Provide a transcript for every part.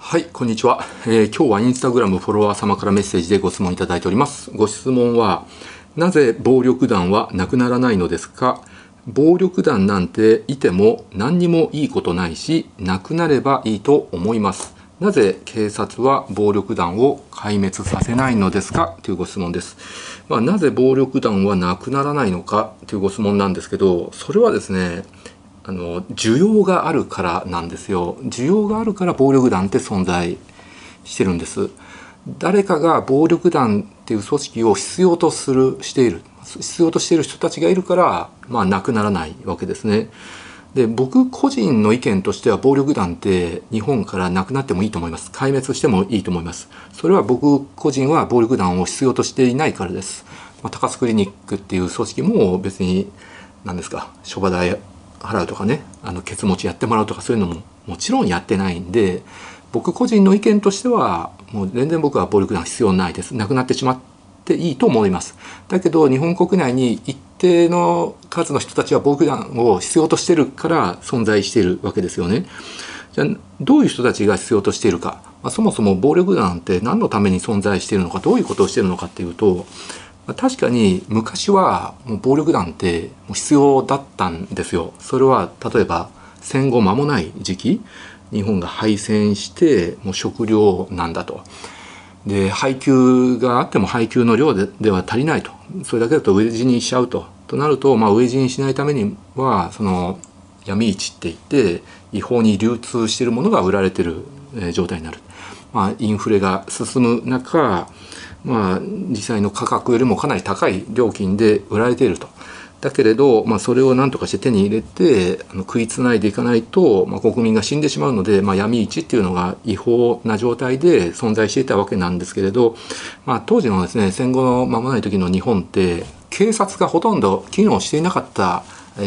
はい、こんにちは、えー、今日はインスタグラムフォロワー様からメッセージでご質問いただいております。ご質問は、なぜ暴力団はなくならないのですか？暴力団なんていても何にもいいことないし、なくなればいいと思います。なぜ警察は暴力団を壊滅させないのですか？というご質問です。まあ、なぜ暴力団はなくならないのか？というご質問なんですけど、それはですね、あの需要があるからなんですよ。需要があるから暴力団って存在してるんです。誰かが暴力団っていう組織を必要とするしている必要としている人たちがいるからまあなくならないわけですね。で僕個人の意見としては暴力団って日本からなくなってもいいと思います。壊滅してもいいと思います。それは僕個人は暴力団を必要としていないからです、まあ、高須クリニックっていう組織も別に何ですか諸場代払うとかねあのケツ持ちやってもらうとかそういうのももちろんやってないんで僕個人の意見としてはもう全然僕は暴力団必要ないです。なくなってしまっていいと思います。だけど日本国内に一定の数の人たちは暴力団を必要としてるから存在しているわけですよね。じゃあどういう人たちが必要としているか、まあ、そもそも暴力団って何のために存在しているのかどういうことをしているのかっていうと確かに昔はもう暴力団って必要だったんですよ。それは例えば戦後間もない時期日本が敗戦してもう食料なんだと。で配給があっても配給の量では足りないとそれだけだと飢え死にしちゃうと。となると、まあ、飢え死にしないためにはその闇市って言って違法に流通しているものが売られてる状態になる。まあ、インフレが進む中まあ、実際の価格よりもかなり高い料金で売られていると。だけれど、まあ、それを何とかして手に入れてあの食いつないでいかないと、まあ、国民が死んでしまうので、まあ、闇市っていうのが違法な状態で存在していたわけなんですけれど、まあ、当時のですね戦後の間もない時の日本って警察がほとんど機能していなかった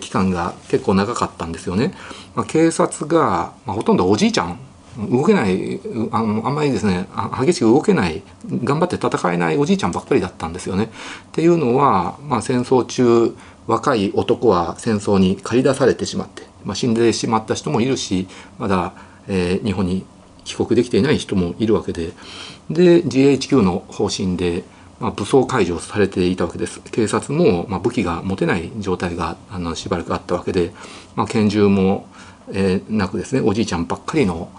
期間が結構長かったんですよね。まあ、警察が、まあ、ほとんどおじいちゃん動けないあのあんまりですね激しく動けない頑張って戦えないおじいちゃんばっかりだったんですよね。っていうのは、まあ、戦争中若い男は戦争に駆り出されてしまって、まあ、死んでしまった人もいるしまだ、えー、日本に帰国できていない人もいるわけでで GHQ の方針で、まあ、武装解除されていたわけです警察も、まあ、武器が持てない状態があのしばらくあったわけで、まあ、拳銃も、えー、なくですねおじいちゃんばっかりの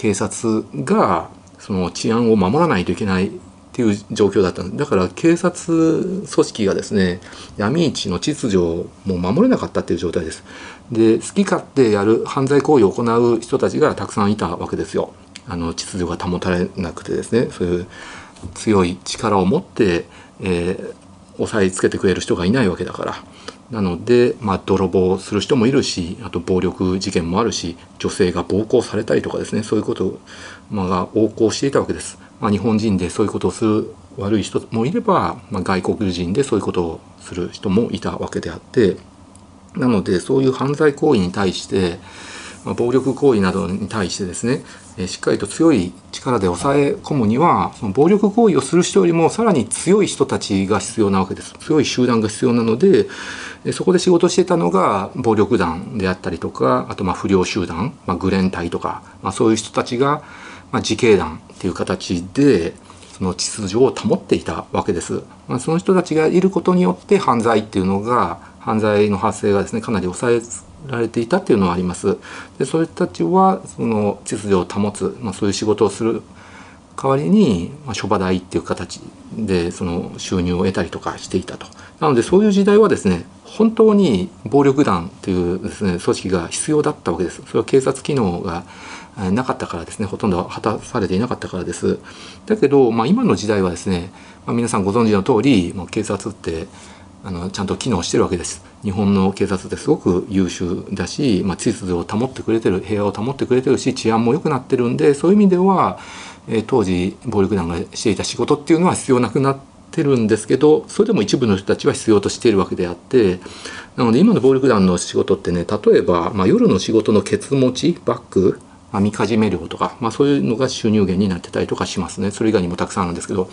警察がその治安を守らないといけないっていう状況だった。だから警察組織がですね闇市の秩序をもう守れなかったっていう状態です。で好き勝手やる犯罪行為を行う人たちがたくさんいたわけですよ。あの秩序が保たれなくてですね。そういう強い力を持って、えー、押さえつけてくれる人がいないわけだから。なので、まあ、泥棒する人もいるしあと暴力事件もあるし女性が暴行されたりとかですねそういうことま、が横行していたわけです。まあ、日本人でそういうことをする悪い人もいれば、まあ、外国人でそういうことをする人もいたわけであってなのでそういう犯罪行為に対してまあ、暴力行為などに対してですね、えしっかりと強い力で抑え込むにはその暴力行為をする人よりもさらに強い人たちが必要なわけです。強い集団が必要なのでそこで仕事してたのが暴力団であったりとかあとまあ不良集団、まあ、グレン隊とか、まあ、そういう人たちが、まあ、自警団っていう形でその秩序を保っていたわけです、まあ、その人たちがいることによって犯罪っていうのが犯罪の発生がですねかなり抑えられていたっていうのはあります。でそれたちはその秩序を保つ、まあ、そういう仕事をする代わりに、まあ、諸場代っていう形でその収入を得たりとかしていたと。なのでそういう時代はですね本当に暴力団というですね組織が必要だったわけです。それは警察機能がなかったからですねほとんど果たされていなかったからです。だけど、まあ、今の時代はですね、まあ、皆さんご存知の通りもう警察ってあのちゃんと機能してるわけです。日本の警察ってすごく優秀だし、まあ、秩序を保ってくれてる平和を保ってくれてるし治安も良くなってるんでそういう意味では、えー、当時暴力団がしていた仕事っていうのは必要なくなってるんですけどそれでも一部の人たちは必要としているわけであってなので今の暴力団の仕事ってね例えば、まあ、夜の仕事のケツ持ちバッグまあ、みかじめ料とか、まあ、そういうのが収入源になってたりとかしますね。それ以外にもたくさんあるんですけど、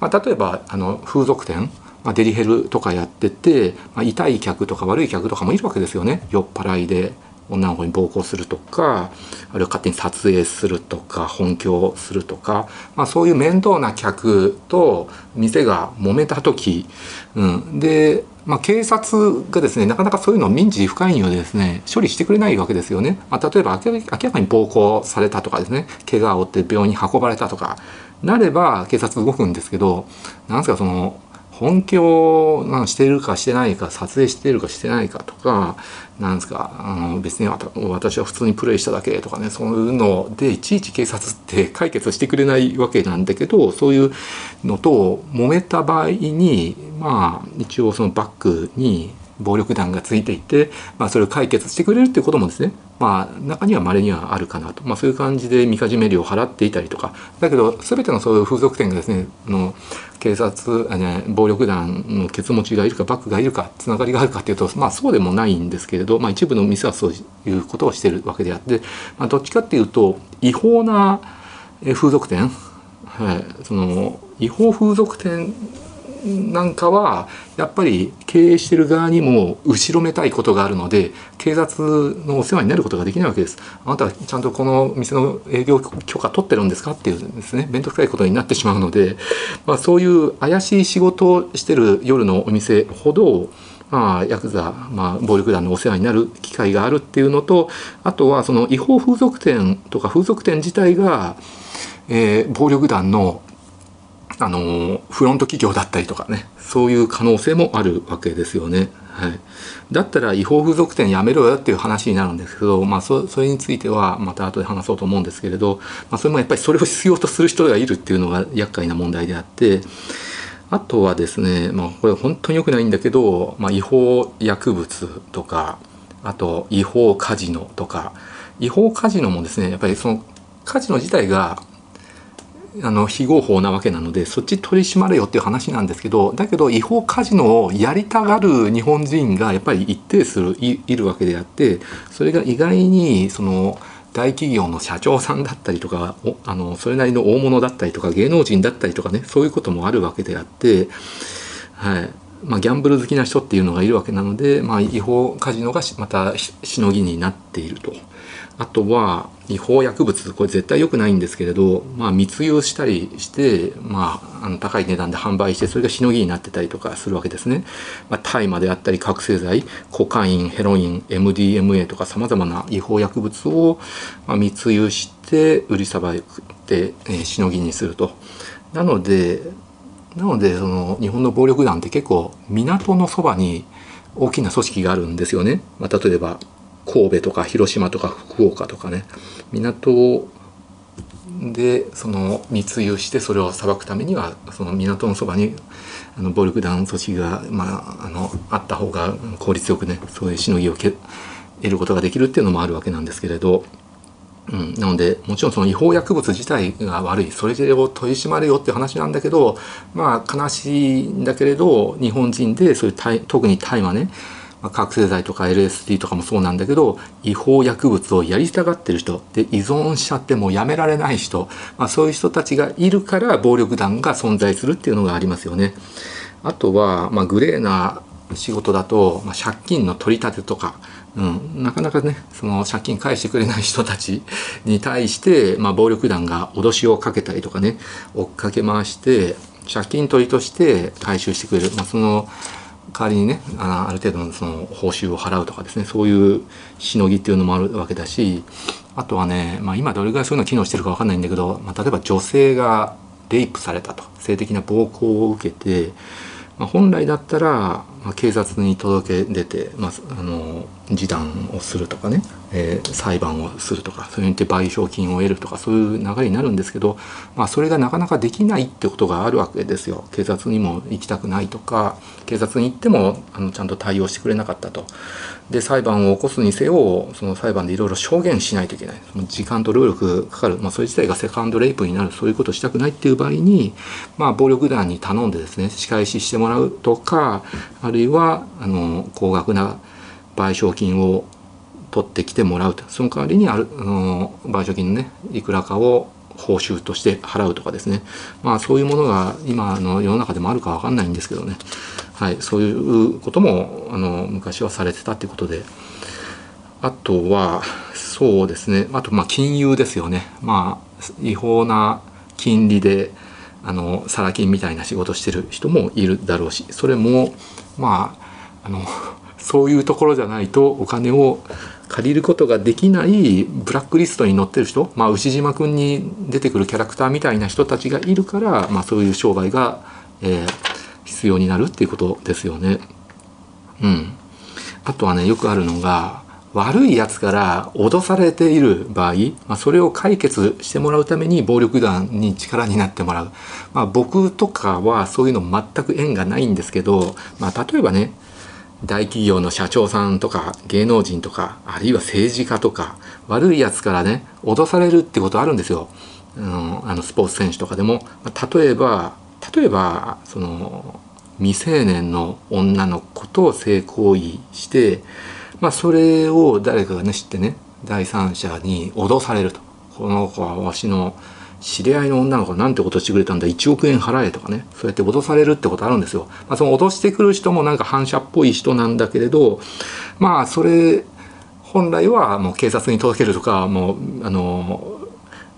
まあ、例えばあの風俗店。まあ、デリヘルとかやってて、まあ、痛い客とか悪い客とかもいるわけですよね酔っ払いで女の子に暴行するとかあるいは勝手に撮影するとか本教するとか、まあ、そういう面倒な客と店が揉めた時、うん、で、まあ、警察がですねなかなかそういうのを民事不介入でですね処理してくれないわけですよね。まあ、例えば明らかに暴行されたとかですね怪我を負って病院に運ばれたとかなれば警察動くんですけどなんですかその本気をなしてるかしてないか撮影してるかしてないかとかなんですかあの別に私は普通にプレイしただけとかねそういうのでいちいち警察って解決してくれないわけなんだけどそういうのと揉めた場合にまあ一応そのバックに暴力団がついていて、まあ、それを解決してくれるっていうこともですね、まあ、中には稀にはあるかなと、まあ、そういう感じでみかじめ料を払っていたりとか。だけど全てのそういう風俗店がですねの警察あ、ね、暴力団のケツ持ちがいるかバックがいるかつながりがあるかっていうと、まあ、そうでもないんですけれど、まあ、一部の店はそういうことをしてるわけであって、まあ、どっちかっていうと違法な風俗店、はい、その違法風俗店なんかはやっぱり経営してる側にも後ろめたいことがあるので警察のお世話になることができないわけです。あなたはちゃんとこの店の営業許可取ってるんですかっていうですね面倒くさいことになってしまうので、まあ、そういう怪しい仕事をしてる夜のお店ほどまあ、ヤクザ、まあ、暴力団のお世話になる機会があるっていうのとあとはその違法風俗店とか風俗店自体が、えー、暴力団のあのフロント企業だったりとかねそういう可能性もあるわけですよね。はい、だったら違法風俗店やめろよっていう話になるんですけど、まあ、そそれについてはまた後で話そうと思うんですけれど、まあ、それもやっぱりそれを必要とする人がいるっていうのが厄介な問題であってあとはですね、まあ、これ本当に良くないんだけど、まあ、違法薬物とかあと違法カジノとか違法カジノもですねやっぱりそのカジノ自体があの非合法なわけなのでそっち取り締まれよっていう話なんですけどだけど違法カジノをやりたがる日本人がやっぱり一定数いるわけであってそれが意外にその大企業の社長さんだったりとかあのそれなりの大物だったりとか芸能人だったりとかねそういうこともあるわけであって、はいまあ、ギャンブル好きな人っていうのがいるわけなので、まあ、違法カジノがまたしのぎになっていると。あとは違法薬物これ絶対良くないんですけれど、まあ、密輸したりして、まあ、あの高い値段で販売してそれがしのぎになってたりとかするわけですね。まあ、大麻であったり覚醒剤コカインヘロイン MDMA とかさまざまな違法薬物を、まあ、密輸して売りさばいて、えー、しのぎにすると。なのでなのでその日本の暴力団って結構港のそばに大きな組織があるんですよね。まあ、例えば神戸とか広島とか福岡とかね。港でその密輸してそれを裁くためにはその港のそばにあの暴力団組織が、まあ、あのあった方が効率よくねそういうしのぎを得ることができるっていうのもあるわけなんですけれど、うん、なのでもちろんその違法薬物自体が悪い。それを取り締まれよって話なんだけどまあ悲しいんだけれど日本人でそういう特に大麻ねまあ、覚醒剤とか LSD とかもそうなんだけど違法薬物をやりたがってる人で依存しちゃってもうやめられない人、まあ、そういう人たちがいるから暴力団が存在するっていうのがありますよね。あとは、まあ、グレーな仕事だと、まあ、借金の取り立てとか、うん、なかなかねその借金返してくれない人たち に対して、まあ、暴力団が脅しをかけたりとかね追っかけ回して借金取りとして回収してくれる、まあ、その代わりにねあある程度のその報酬を払うとかですねそういうしのぎっていうのもあるわけだしあとはね、まあ、今どれぐらいそういうの機能してるか分かんないんだけど、まあ、例えば女性がレイプされたと性的な暴行を受けて、まあ、本来だったら、まあ、警察に届け出て、まあ、あの示談をするとかね、えー、裁判をするとかそれによって賠償金を得るとかそういう流れになるんですけど、まあ、それがなかなかできないってことがあるわけですよ。警察にも行きたくないとか警察に行ってもあのちゃんと対応してくれなかったと。で裁判を起こすにせよその裁判でいろいろ証言しないといけない。その時間と労力かかる、まあ、それ自体がセカンドレイプになる。そういうことをしたくないっていう場合に、まあ、暴力団に頼んでですね仕返ししてもらうとかあるいはあの高額な賠償金を取ってきてもらうと。その代わりにあるあの賠償金のねいくらかを報酬として払うとかですね。まあそういうものが今の世の中でもあるか分かんないんですけどね、はい、そういうこともあの昔はされてたってことで。あとはそうですね。あとまあ金融ですよね。まあ違法な金利であのサラ金みたいな仕事してる人もいるだろうし。それもまああのそういうところじゃないとお金を借りることができないブラックリストに載ってる人、まあ、牛島君に出てくるキャラクターみたいな人たちがいるから、まあ、そういう商売が、えー、必要になるっていうことですよね。うん、あとはねよくあるのが悪いやつから脅されている場合、まあ、それを解決してもらうために暴力団に力になってもらう、まあ、僕とかはそういうの全く縁がないんですけど、まあ、例えばね大企業の社長さんとか芸能人とかあるいは政治家とか悪いやつからね脅されるってことあるんですよ、うん、あのスポーツ選手とかでも。例えば例えばその未成年の女の子と性行為してまあそれを誰かがね知ってね第三者に脅されると。この子はわしの知り合いの女の子なんてことしてくれたんだ1億円払えとかねそうやって脅されるってことあるんですよ。まあ、その脅してくる人もなんか反射っぽい人なんだけれどまあそれ本来はもう警察に届けるとかもうあの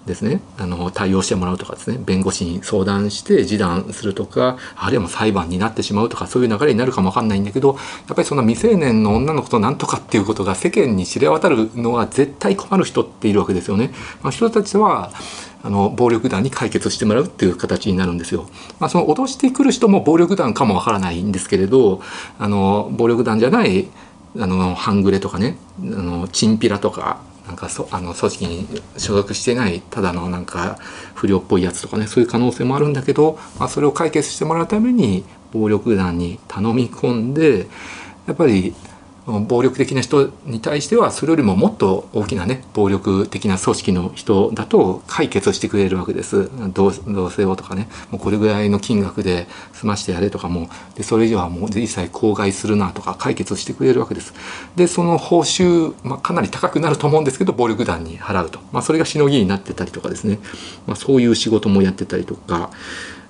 ですねあの対応してもらうとかですね弁護士に相談して示談するとかあるいはもう裁判になってしまうとかそういう流れになるかもわかんないんだけどやっぱりその未成年の女の子となんとかっていうことが世間に知れ渡るのは絶対困る人っているわけですよね。まあ、人たちはあの暴力団に解決してもらうっていう形になるんですよ。まあ、その脅してくる人も暴力団かもわからないんですけれどあの暴力団じゃないあの半グレとかねあのチンピラとかなんかそあの組織に所属してないただのなんか不良っぽいやつとかねそういう可能性もあるんだけど、まあ、それを解決してもらうために暴力団に頼み込んでやっぱり暴力的な人に対してはそれよりももっと大きなね暴力的な組織の人だと解決してくれるわけです。同性をとかね。もうこれぐらいの金額で済ましてやれとかも。でそれ以上はもう一切口外するなとか解決してくれるわけです。でその報酬、まあ、かなり高くなると思うんですけど暴力団に払うと、まあ、それがしのぎになってたりとかですね、まあ、そういう仕事もやってたりとか。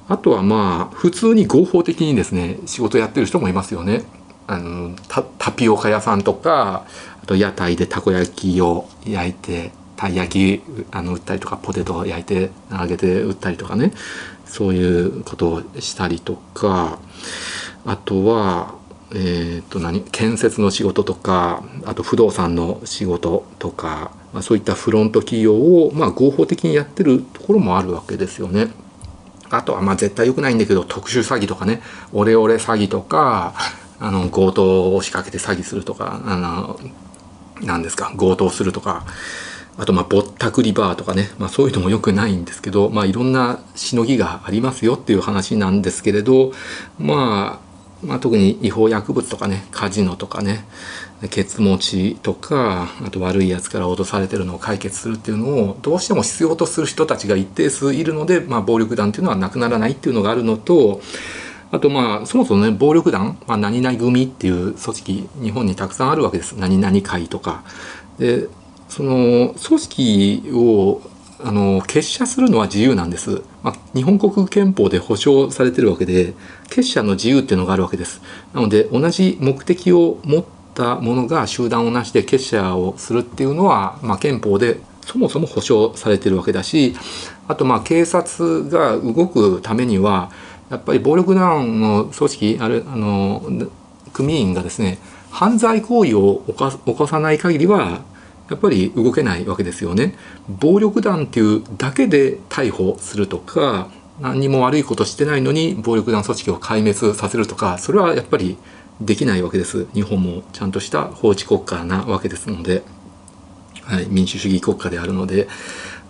あとはまあ普通に合法的にですね仕事やってる人もいますよね。あのタピオカ屋さんとかあと屋台でたこ焼きを焼いてたい焼きあの売ったりとかポテトを焼いて揚げて売ったりとかねそういうことをしたりとかあとはえー、と何建設の仕事とかあと不動産の仕事とか、まあ、そういったフロント企業を、まあ、合法的にやってるところもあるわけですよね。あとはまあ絶対良くないんだけど特殊詐欺とかねオレオレ詐欺とかあの強盗を仕掛けて詐欺するとかあの何ですか強盗するとかあとまあぼったくりバーとかね、まあ、そういうのもよくないんですけど、まあ、いろんなしのぎがありますよっていう話なんですけれど、まあ、まあ特に違法薬物とかねカジノとかねケツ持ちとかあと悪いやつから脅されてるのを解決するっていうのをどうしても必要とする人たちが一定数いるので、まあ、暴力団っていうのはなくならないっていうのがあるのとあとまあそもそもね暴力団、まあ、何々組っていう組織日本にたくさんあるわけです。何々会とか。でその組織をあの結社するのは自由なんです、まあ、日本国憲法で保障されてるわけで結社の自由っていうのがあるわけです。なので同じ目的を持ったものが集団をなして結社をするっていうのは、まあ、憲法でそもそも保障されてるわけだしあとまあ警察が動くためにはやっぱり暴力団の組織あるあの組員がですね犯罪行為を起こさない限りはやっぱり動けないわけですよね。暴力団っていうだけで逮捕するとか何にも悪いことしてないのに暴力団組織を壊滅させるとかそれはやっぱりできないわけです。日本もちゃんとした法治国家なわけですので、はい、民主主義国家であるので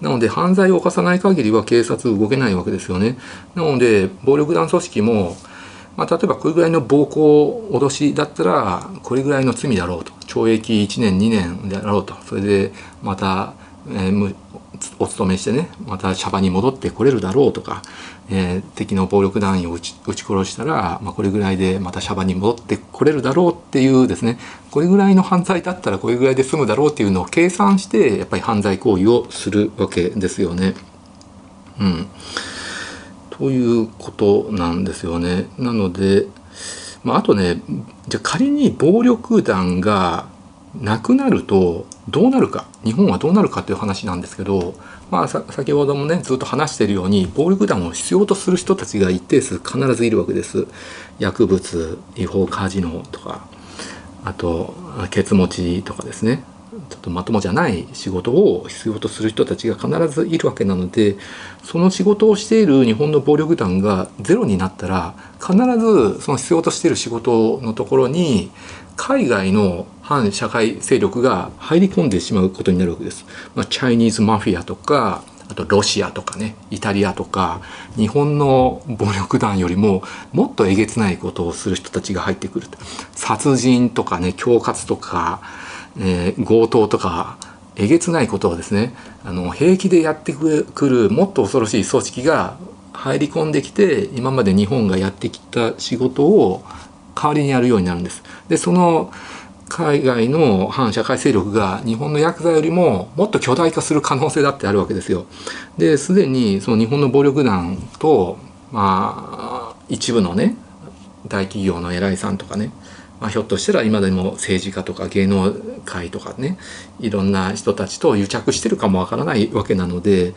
なので犯罪を犯さない限りは警察動けないわけですよね。なので暴力団組織も、まあ、例えばこれぐらいの暴行脅しだったらこれぐらいの罪だろうと懲役1年2年であろうとそれでまた、えー、お勤めしてねまたシャバに戻ってこれるだろうとかえー、敵の暴力団員を撃ち殺したら、まあ、これぐらいでまたシャバに戻ってこれるだろうっていうですねこれぐらいの犯罪だったらこれぐらいで済むだろうっていうのを計算してやっぱり犯罪行為をするわけですよね。うん、ということなんですよね。なので、まあ、あとねじゃあ仮に暴力団がなくなるとどうなるか日本はどうなるかという話なんですけど、まあ、先ほどもねずっと話しているように暴力団を必要とする人たちが一定数必ずいるわけです。薬物違法カジノとかあとケツ持ちとかですねちょっとまともじゃない仕事を必要とする人たちが必ずいるわけなのでその仕事をしている日本の暴力団がゼロになったら必ずその必要としている仕事のところに海外の反社会勢力が入り込んでしまうことになるわけです。まあ、チャイニーズマフィアとかあとロシアとかねイタリアとか日本の暴力団よりももっとえげつないことをする人たちが入ってくると殺人とかね恐喝とか、えー、強盗とかえげつないことをですねあの平気でやってくるもっと恐ろしい組織が入り込んできて今まで日本がやってきた仕事を代わりにやるようになるんです。でその海外の反社会勢力が日本のヤクザよりももっと巨大化する可能性だってあるわけですよ。ですでにその日本の暴力団とまあ一部のね大企業の偉いさんとかね、まあ、ひょっとしたら今でも政治家とか芸能界とかねいろんな人たちと癒着してるかもわからないわけなので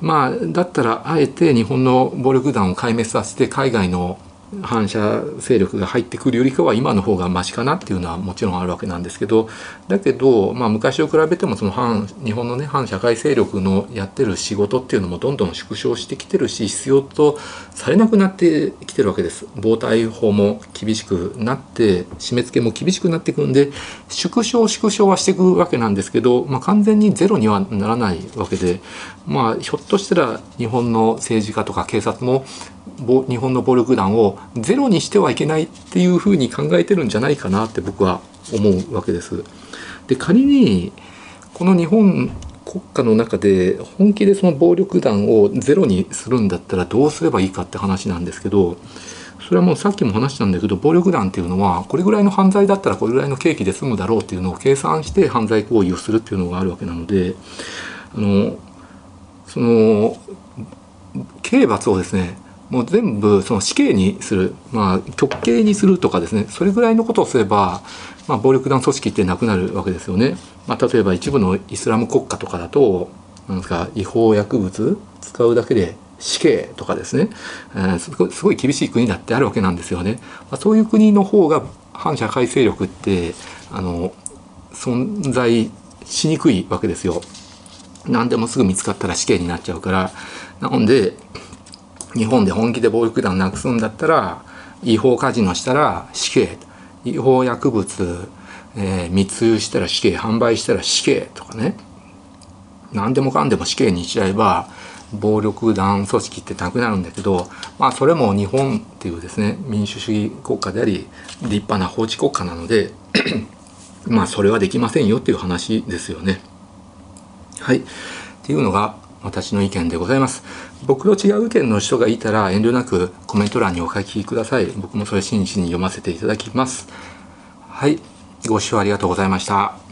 まあだったらあえて日本の暴力団を壊滅させて海外の反射勢力が入ってくるよりかは今の方がマシかなっていうのはもちろんあるわけなんですけどだけど、まあ、昔を比べてもその反日本のね反社会勢力のやってる仕事っていうのもどんどん縮小してきてるし必要とされなくなってきてるわけです。防体法も厳しくなって締め付けも厳しくなっていくんで縮小縮小はしていくわけなんですけど、まあ、完全にゼロにはならないわけでまあひょっとしたら日本の政治家とか警察も日本の暴力団をゼロにしてはいけないっていうふうに考えてるんじゃないかなって僕は思うわけです。で仮にこの日本国家の中で本気でその暴力団をゼロにするんだったらどうすればいいかって話なんですけどそれはもうさっきも話したんだけど暴力団っていうのはこれぐらいの犯罪だったらこれぐらいの刑期で済むだろうっていうのを計算して犯罪行為をするっていうのがあるわけなのであのその刑罰をですねもう全部その死刑にする、まあ、極刑にするとかですねそれぐらいのことをすれば、まあ、暴力団組織ってなくなるわけですよね。まあ、例えば一部のイスラム国家とかだとなんですか違法薬物使うだけで死刑とかですね、えー、すごいすごい厳しい国だってあるわけなんですよね。まあ、そういう国の方が反社会勢力ってあの存在しにくいわけですよ。何でもすぐ見つかったら死刑になっちゃうからなので日本で本気で暴力団なくすんだったら違法カジノしたら死刑違法薬物、えー、密輸したら死刑販売したら死刑とかね。何でもかんでも死刑にしちゃえば暴力団組織ってなくなるんだけどまあそれも日本っていうですね民主主義国家であり立派な法治国家なので まあそれはできませんよっていう話ですよね。はい。っていうのが私の意見でございます。僕と違う意見の人がいたら遠慮なくコメント欄にお書きください。僕もそれ真摯に読ませていただきます。はい。ご視聴ありがとうございました。